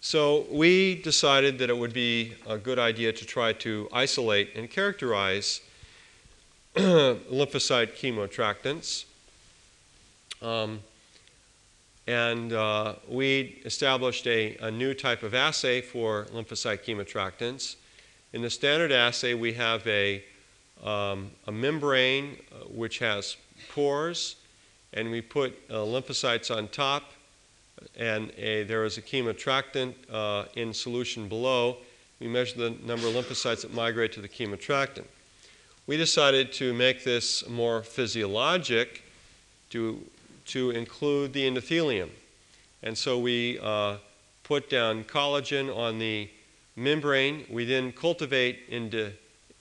So we decided that it would be a good idea to try to isolate and characterize [clears throat] lymphocyte chemoattractants. Um, and uh, we established a, a, new type of assay for lymphocyte chemoattractants. In the standard assay, we have a, um, a membrane uh, which has pores, and we put uh, lymphocytes on top and a, there is a chemoattractant uh, in solution below. We measure the number of lymphocytes that migrate to the chemoattractant. We decided to make this more physiologic to, to include the endothelium. And so we uh, put down collagen on the membrane. We then cultivate into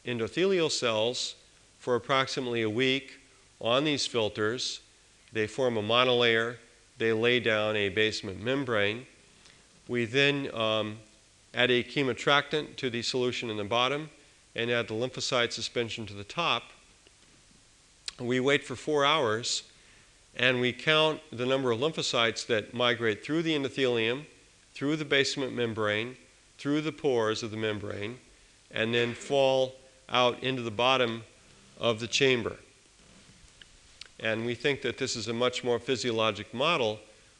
endothelial cells for approximately a week on these filters. They form a monolayer they lay down a basement membrane. We then um, add a chemoattractant to the solution in the bottom and add the lymphocyte suspension to the top. We wait for four hours and we count the number of lymphocytes that migrate through the endothelium, through the basement membrane, through the pores of the membrane, and then fall out into the bottom of the chamber. And we think that this is a much more physiologic model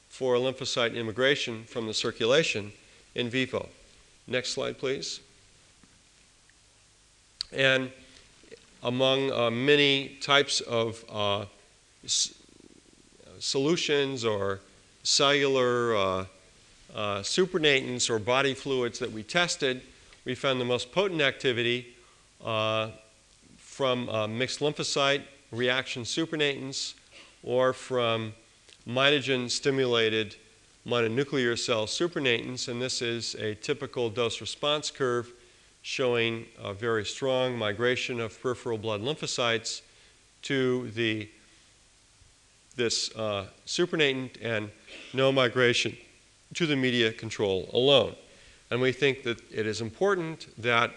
for lymphocyte immigration from the circulation in vivo. Next slide, please. And among uh, many types of uh, solutions or cellular uh, uh, supernatants or body fluids that we tested, we found the most potent activity uh, from mixed lymphocyte reaction supernatants or from mitogen stimulated mononuclear cell supernatants, and this is a typical dose response curve showing a very strong migration of peripheral blood lymphocytes to the this uh, supernatant and no migration to the media control alone. And we think that it is important that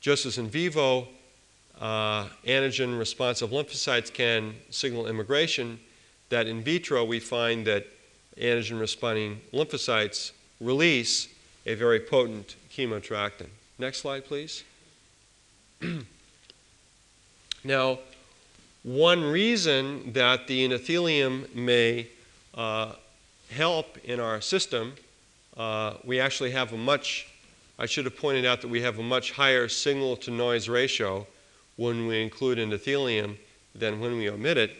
just as in vivo, uh, antigen responsive lymphocytes can signal immigration, that in vitro we find that antigen responding lymphocytes release a very potent chemoattractant. Next slide, please. [clears throat] now, one reason that the endothelium may uh, help in our system, uh, we actually have a much, I should have pointed out that we have a much higher signal to noise ratio when we include endothelium than when we omit it.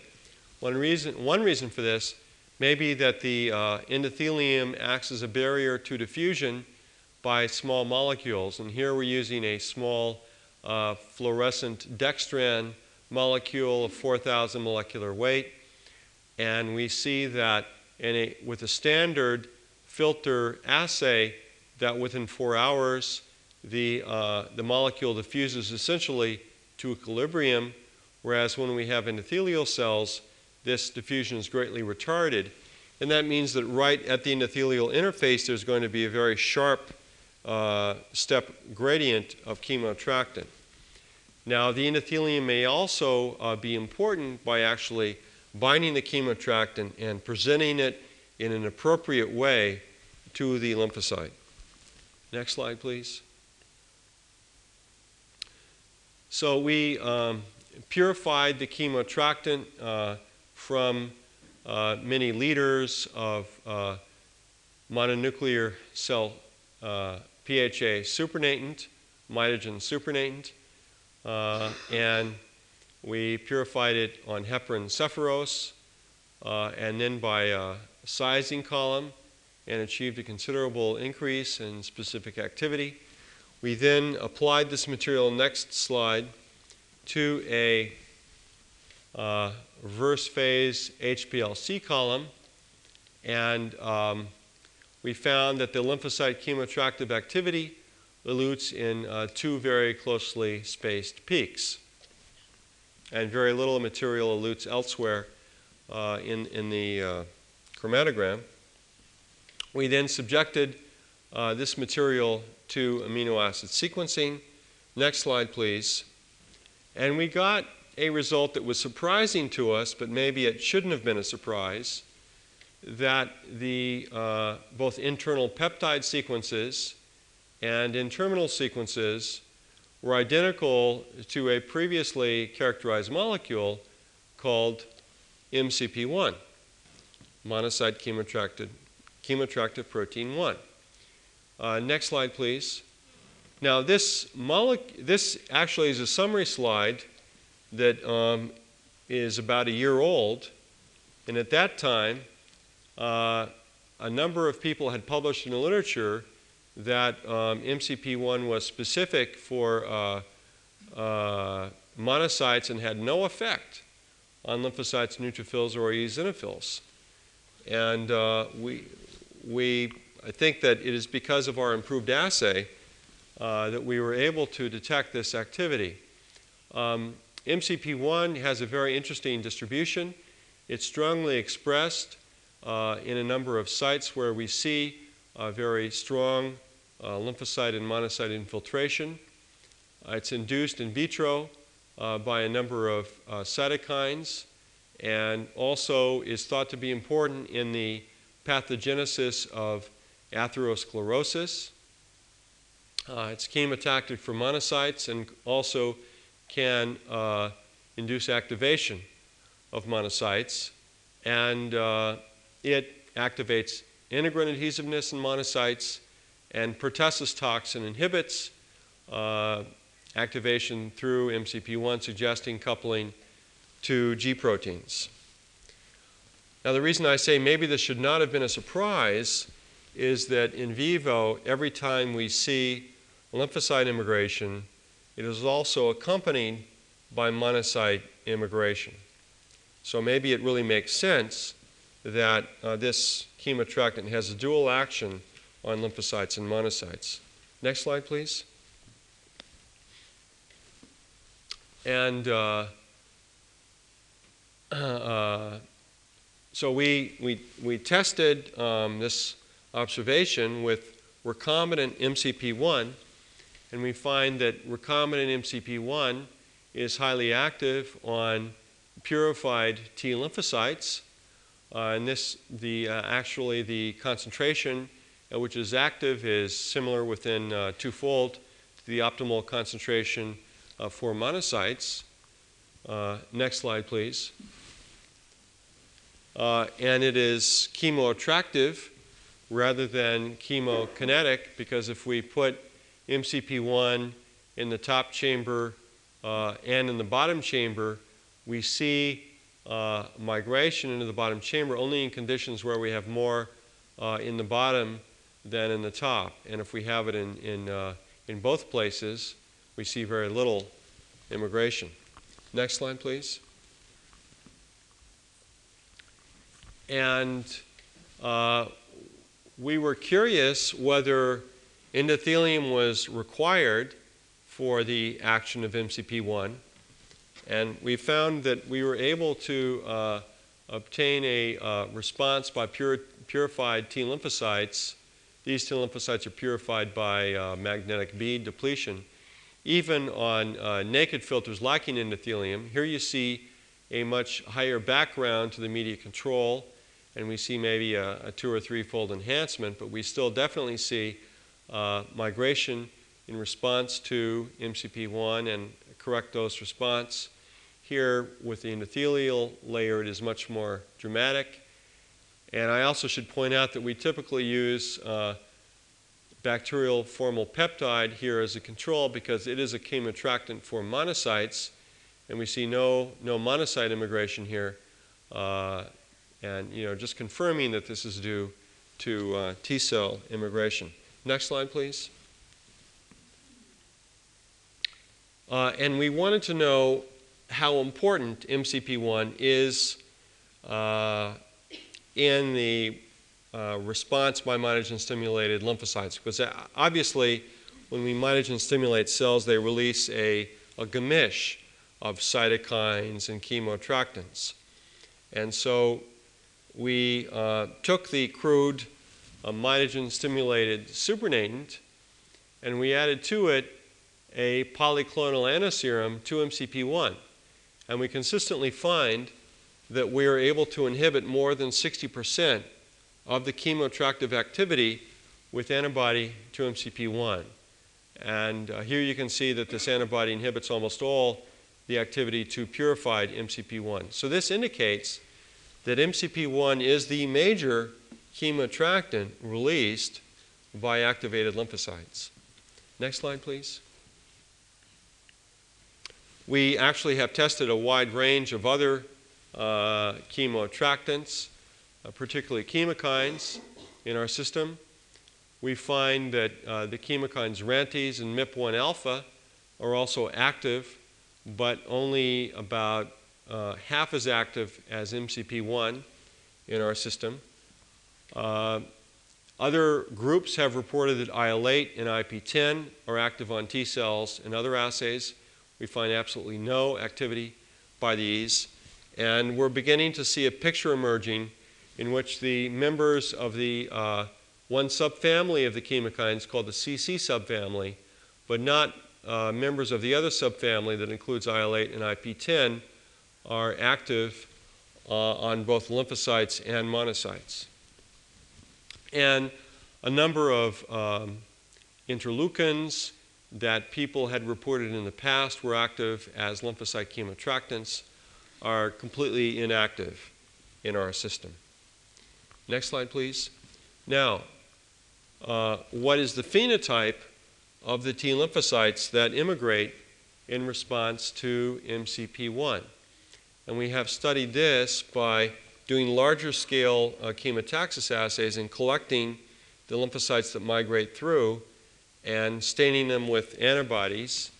One reason, one reason for this may be that the uh, endothelium acts as a barrier to diffusion by small molecules. And here we're using a small uh, fluorescent dextran molecule of 4,000 molecular weight. And we see that a, with a standard filter assay, that within four hours, the, uh, the molecule diffuses essentially to equilibrium, whereas when we have endothelial cells, this diffusion is greatly retarded. And that means that right at the endothelial interface, there's going to be a very sharp uh, step gradient of chemoattractant. Now, the endothelium may also uh, be important by actually binding the chemoattractant and presenting it in an appropriate way to the lymphocyte. Next slide, please. So we um, purified the chemoattractant uh, from uh, many liters of uh, mononuclear cell uh, PHA supernatant, mitogen supernatant, uh, and we purified it on heparin Sepharose, uh, and then by a sizing column, and achieved a considerable increase in specific activity. We then applied this material, next slide, to a uh, reverse phase HPLC column, and um, we found that the lymphocyte chemoattractive activity elutes in uh, two very closely spaced peaks. And very little material elutes elsewhere uh, in, in the uh, chromatogram. We then subjected uh, this material to amino acid sequencing. Next slide, please. And we got a result that was surprising to us, but maybe it shouldn't have been a surprise, that the uh, both internal peptide sequences and in terminal sequences were identical to a previously characterized molecule called MCP1, monocyte chemoattractive protein 1. Uh, next slide, please. Now, this, this actually is a summary slide that um, is about a year old. And at that time, uh, a number of people had published in the literature that um, MCP1 was specific for uh, uh, monocytes and had no effect on lymphocytes, neutrophils, or eosinophils. And uh, we, we, I think that it is because of our improved assay uh, that we were able to detect this activity. Um, MCP1 has a very interesting distribution. It's strongly expressed uh, in a number of sites where we see very strong uh, lymphocyte and monocyte infiltration. Uh, it's induced in vitro uh, by a number of cytokines and also is thought to be important in the pathogenesis of atherosclerosis. Uh, it's chemotactic for monocytes and also can uh, induce activation of monocytes. And uh, it activates integrin adhesiveness in monocytes and pertussis toxin inhibits uh, activation through MCP1, suggesting coupling to G proteins. Now, the reason I say maybe this should not have been a surprise is that in vivo, every time we see lymphocyte immigration, it is also accompanied by monocyte immigration. So maybe it really makes sense that uh, this chemoattractant has a dual action on lymphocytes and monocytes. Next slide, please. And uh, [clears throat] uh, so we, we, we tested um, this observation with recombinant MCP1, and we find that recombinant MCP1 is highly active on purified T lymphocytes. Uh, and this, the, uh, actually, the concentration at which is active is similar within uh, twofold to the optimal concentration uh, for monocytes. Uh, next slide, please. Uh, and it is chemoattractive rather than chemokinetic because if we put MCP1 in the top chamber uh, and in the bottom chamber, we see uh, migration into the bottom chamber only in conditions where we have more uh, in the bottom than in the top. And if we have it in, in, uh, in both places, we see very little immigration. Next slide, please. And uh, we were curious whether endothelium was required for the action of MCP1. And we found that we were able to uh, obtain a uh, response by pure, purified T lymphocytes. These T lymphocytes are purified by uh, magnetic bead depletion, even on uh, naked filters lacking endothelium. Here you see a much higher background to the media control and we see maybe a, a two or three fold enhancement, but we still definitely see uh, migration in response to MCP1 and correct dose response. Here, with the endothelial layer, it is much more dramatic. And I also should point out that we typically use uh, bacterial formyl peptide here as a control because it is a chemoattractant for monocytes, and we see no, no monocyte immigration here. Uh, and you know, just confirming that this is due to uh, T cell immigration. Next slide, please. Uh, and we wanted to know how important MCP1 is uh, in the uh, response by mitogen stimulated lymphocytes. Because uh, obviously, when we mitogen stimulate cells, they release a, a gemisch of cytokines and chemoattractants. And so we uh, took the crude uh, mitogen stimulated supernatant and we added to it a polyclonal antiserum 2-MCP1. And we consistently find that we are able to inhibit more than 60% of the chemoattractive activity with antibody to MCP1. And uh, here you can see that this antibody inhibits almost all the activity to purified MCP1. So this indicates that MCP1 is the major chemoattractant released by activated lymphocytes. Next slide, please. We actually have tested a wide range of other uh, chemoattractants, uh, particularly chemokines, in our system. We find that uh, the chemokines RANTES and MIP1 alpha are also active, but only about uh, half as active as MCP1 in our system. Uh, other groups have reported that IL-8 and IP-10 are active on T cells in other assays. We find absolutely no activity by these. And we're beginning to see a picture emerging in which the members of the uh, one subfamily of the chemokines called the CC subfamily, but not uh, members of the other subfamily that includes IL-8 and IP-10, are active uh, on both lymphocytes and monocytes. And a number of um, interleukins that people had reported in the past were active as lymphocyte chemoattractants are completely inactive in our system. Next slide, please. Now, uh, what is the phenotype of the T lymphocytes that immigrate in response to MCP1? And we have studied this by doing larger scale uh, chemotaxis assays and collecting the lymphocytes that migrate through and staining them with antibodies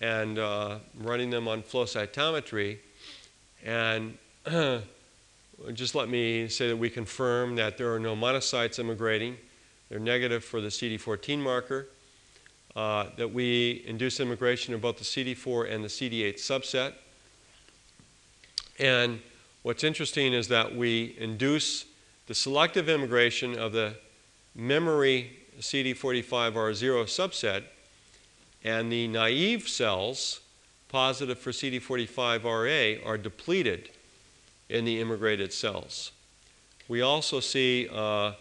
and uh, running them on flow cytometry. And [clears throat] just let me say that we confirm that there are no monocytes immigrating. They're negative for the CD14 marker. Uh, that we induce immigration of both the CD4 and the CD8 subset. And what's interesting is that we induce the selective immigration of the memory CD45R0 subset, and the naive cells, positive for CD45RA, are depleted in the immigrated cells. We also see uh,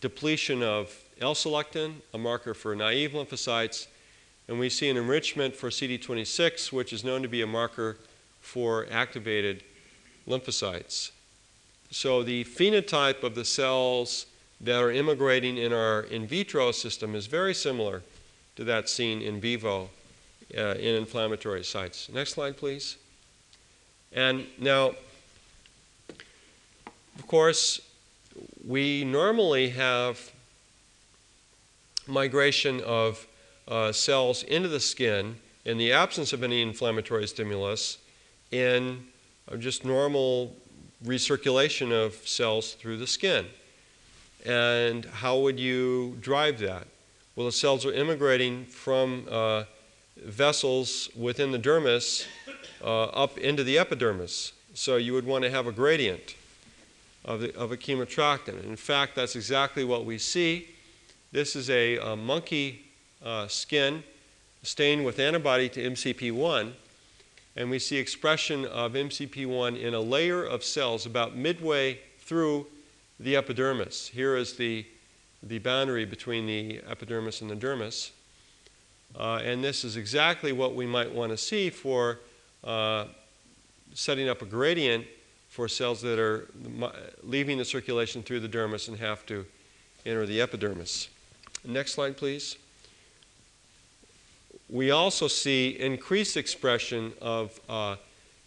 depletion of L-selectin, a marker for naive lymphocytes, and we see an enrichment for CD26, which is known to be a marker for activated lymphocytes. So the phenotype of the cells that are immigrating in our in vitro system is very similar to that seen in vivo uh, in inflammatory sites. Next slide, please. And now, of course, we normally have migration of uh, cells into the skin in the absence of any inflammatory stimulus in uh, just normal recirculation of cells through the skin. And how would you drive that? Well, the cells are immigrating from uh, vessels within the dermis uh, up into the epidermis. So you would want to have a gradient of, the, of a chemotactin. In fact, that's exactly what we see. This is a, a monkey uh, skin stained with antibody to MCP1, and we see expression of MCP1 in a layer of cells about midway through the epidermis. Here is the, the boundary between the epidermis and the dermis. Uh, and this is exactly what we might want to see for uh, setting up a gradient for cells that are leaving the circulation through the dermis and have to enter the epidermis. Next slide, please. We also see increased expression of uh,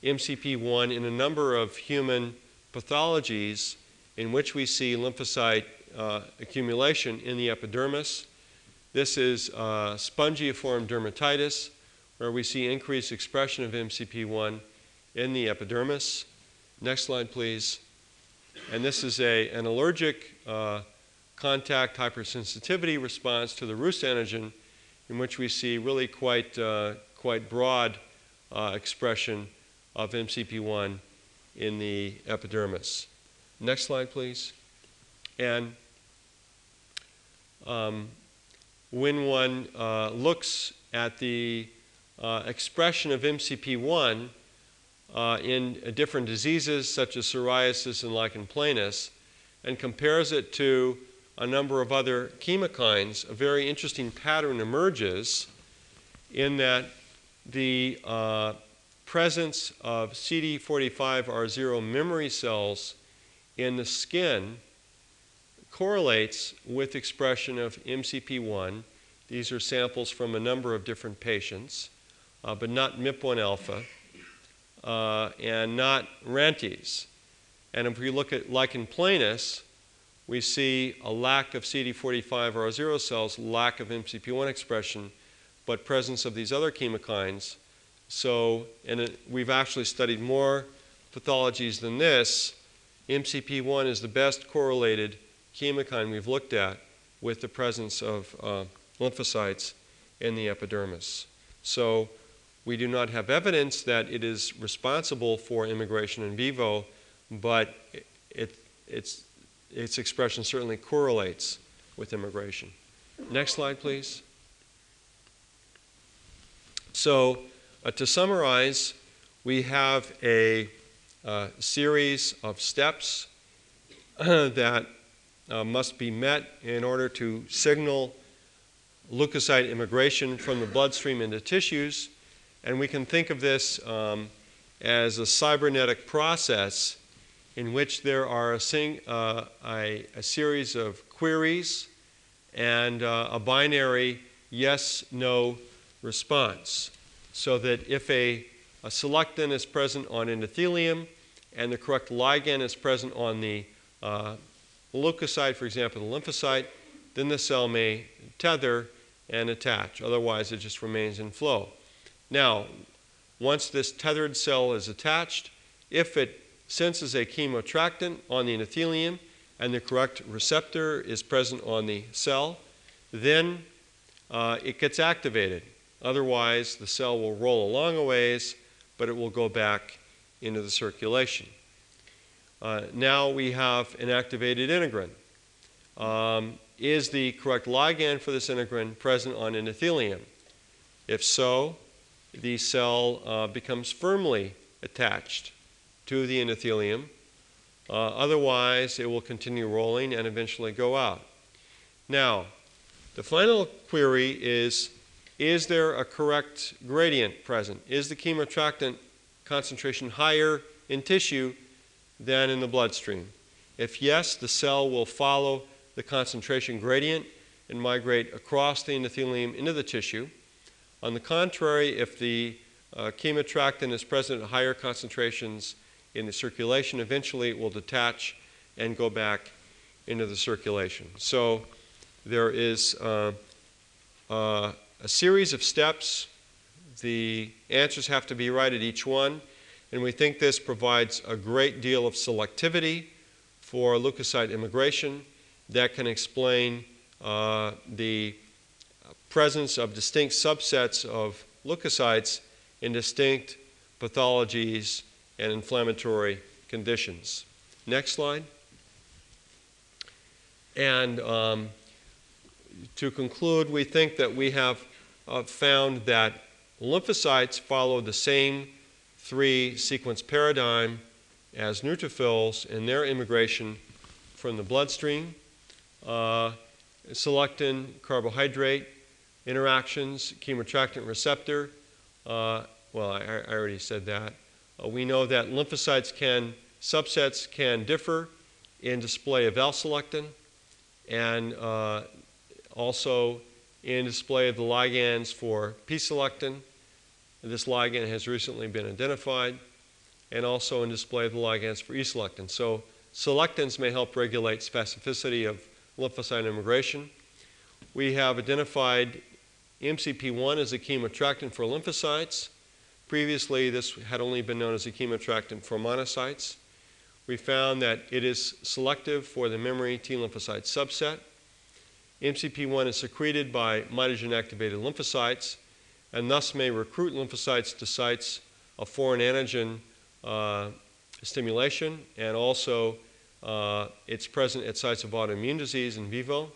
MCP1 in a number of human pathologies in which we see lymphocyte uh, accumulation in the epidermis. This is uh, spongiform dermatitis, where we see increased expression of MCP1 in the epidermis. Next slide, please. And this is a, an allergic uh, contact hypersensitivity response to the Rhus antigen, in which we see really quite, uh, quite broad uh, expression of MCP1 in the epidermis. Next slide, please. And um, when one uh, looks at the uh, expression of MCP1 uh, in different diseases such as psoriasis and lichen planus and compares it to a number of other chemokines, a very interesting pattern emerges in that the uh, presence of CD45R0 memory cells in the skin correlates with expression of MCP1. These are samples from a number of different patients, uh, but not MIP1 alpha uh, and not Rantes. And if we look at lichen planus, we see a lack of CD45R0 cells, lack of MCP1 expression, but presence of these other chemokines. So, and it, we've actually studied more pathologies than this, MCP1 is the best correlated chemokine we've looked at with the presence of uh, lymphocytes in the epidermis. So we do not have evidence that it is responsible for immigration in vivo, but it, it, its, its expression certainly correlates with immigration. Next slide, please. So, uh, to summarize, we have a uh, series of steps [clears throat] that uh, must be met in order to signal leukocyte immigration from the bloodstream into tissues. And we can think of this um, as a cybernetic process in which there are a, sing, uh, a, a series of queries and uh, a binary yes no response. So that if a a selectin is present on endothelium, and the correct ligand is present on the uh, leukocyte, for example, the lymphocyte, then the cell may tether and attach. Otherwise, it just remains in flow. Now, once this tethered cell is attached, if it senses a chemotactin on the endothelium and the correct receptor is present on the cell, then uh, it gets activated. Otherwise, the cell will roll along a ways but it will go back into the circulation. Uh, now we have an activated integrin. Um, is the correct ligand for this integrin present on endothelium? If so, the cell uh, becomes firmly attached to the endothelium. Uh, otherwise, it will continue rolling and eventually go out. Now, the final query is Is there a correct gradient present? Is the chemoattractant concentration higher in tissue than in the bloodstream? If yes, the cell will follow the concentration gradient and migrate across the endothelium into the tissue. On the contrary, if the uh, is present at higher concentrations in the circulation, eventually it will detach and go back into the circulation. So there is uh, uh, a series of steps. The answers have to be right at each one, and we think this provides a great deal of selectivity for leukocyte immigration that can explain uh, the presence of distinct subsets of leukocytes in distinct pathologies and inflammatory conditions. Next slide. And um, to conclude, we think that we have uh, found that lymphocytes follow the same three sequence paradigm as neutrophils in their immigration from the bloodstream. Uh, selectin carbohydrate interactions, chemoattractant receptor. Uh, well, I, I, already said that. Uh, we know that lymphocytes can, subsets can differ in display of L-selectin and uh, also in display of the ligands for P-selectin. This ligand has recently been identified and also in display of the ligands for E-selectin. So selectins may help regulate specificity of lymphocyte immigration. We have identified MCP1 as a chemoattractant for lymphocytes. Previously, this had only been known as a chemoattractant for monocytes. We found that it is selective for the memory T lymphocyte subset. MCP1 is secreted by mitogen activated lymphocytes and thus may recruit lymphocytes to sites of foreign antigen uh, stimulation and also uh, it's present at sites of autoimmune disease in vivo.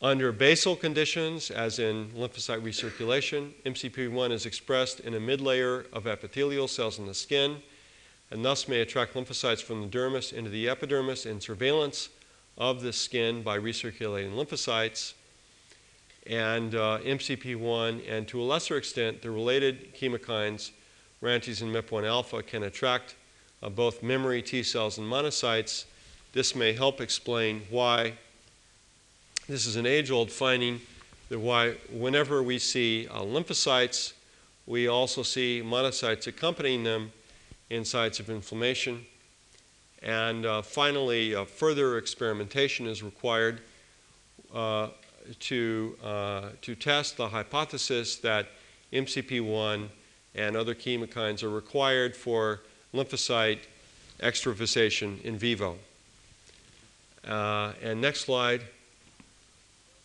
Under basal conditions, as in lymphocyte recirculation, MCP1 is expressed in a mid-layer of epithelial cells in the skin and thus may attract lymphocytes from the dermis into the epidermis in surveillance of the skin by recirculating lymphocytes. And uh, MCP1 and to a lesser extent the related chemokines, RANTES and MIP1 alpha, can attract uh, both memory T cells and monocytes. This may help explain why this is an age old finding that why whenever we see uh, lymphocytes, we also see monocytes accompanying them in sites of inflammation. And uh, finally, uh, further experimentation is required uh, to, uh, to test the hypothesis that MCP1 and other chemokines are required for lymphocyte extravasation in vivo. Uh, and next slide.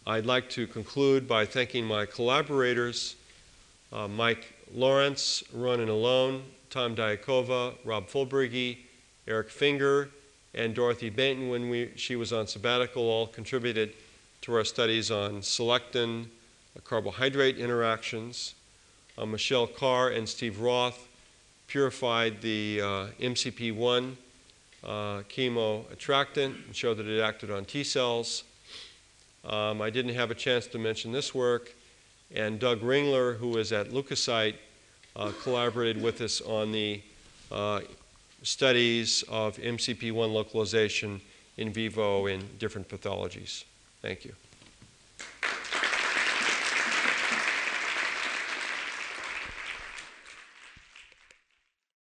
I'd like to conclude by thanking my collaborators, uh, Mike Lawrence, Ronen Alon, Tom Diacovo, Rob Fuhlbrigge, Eric Finger, and Dorothy Bainton when we, she was on sabbatical all contributed to our studies on selectin carbohydrate interactions. Uh, Michelle Carr and Steve Roth purified the uh, MCP1 uh, chemoattractant and showed that it acted on T cells. Um, I didn't have a chance to mention this work, and Doug Ringler, who is at LeukoSite, uh, collaborated with us on the uh, studies of MCP1 localization in vivo in different pathologies. Thank you.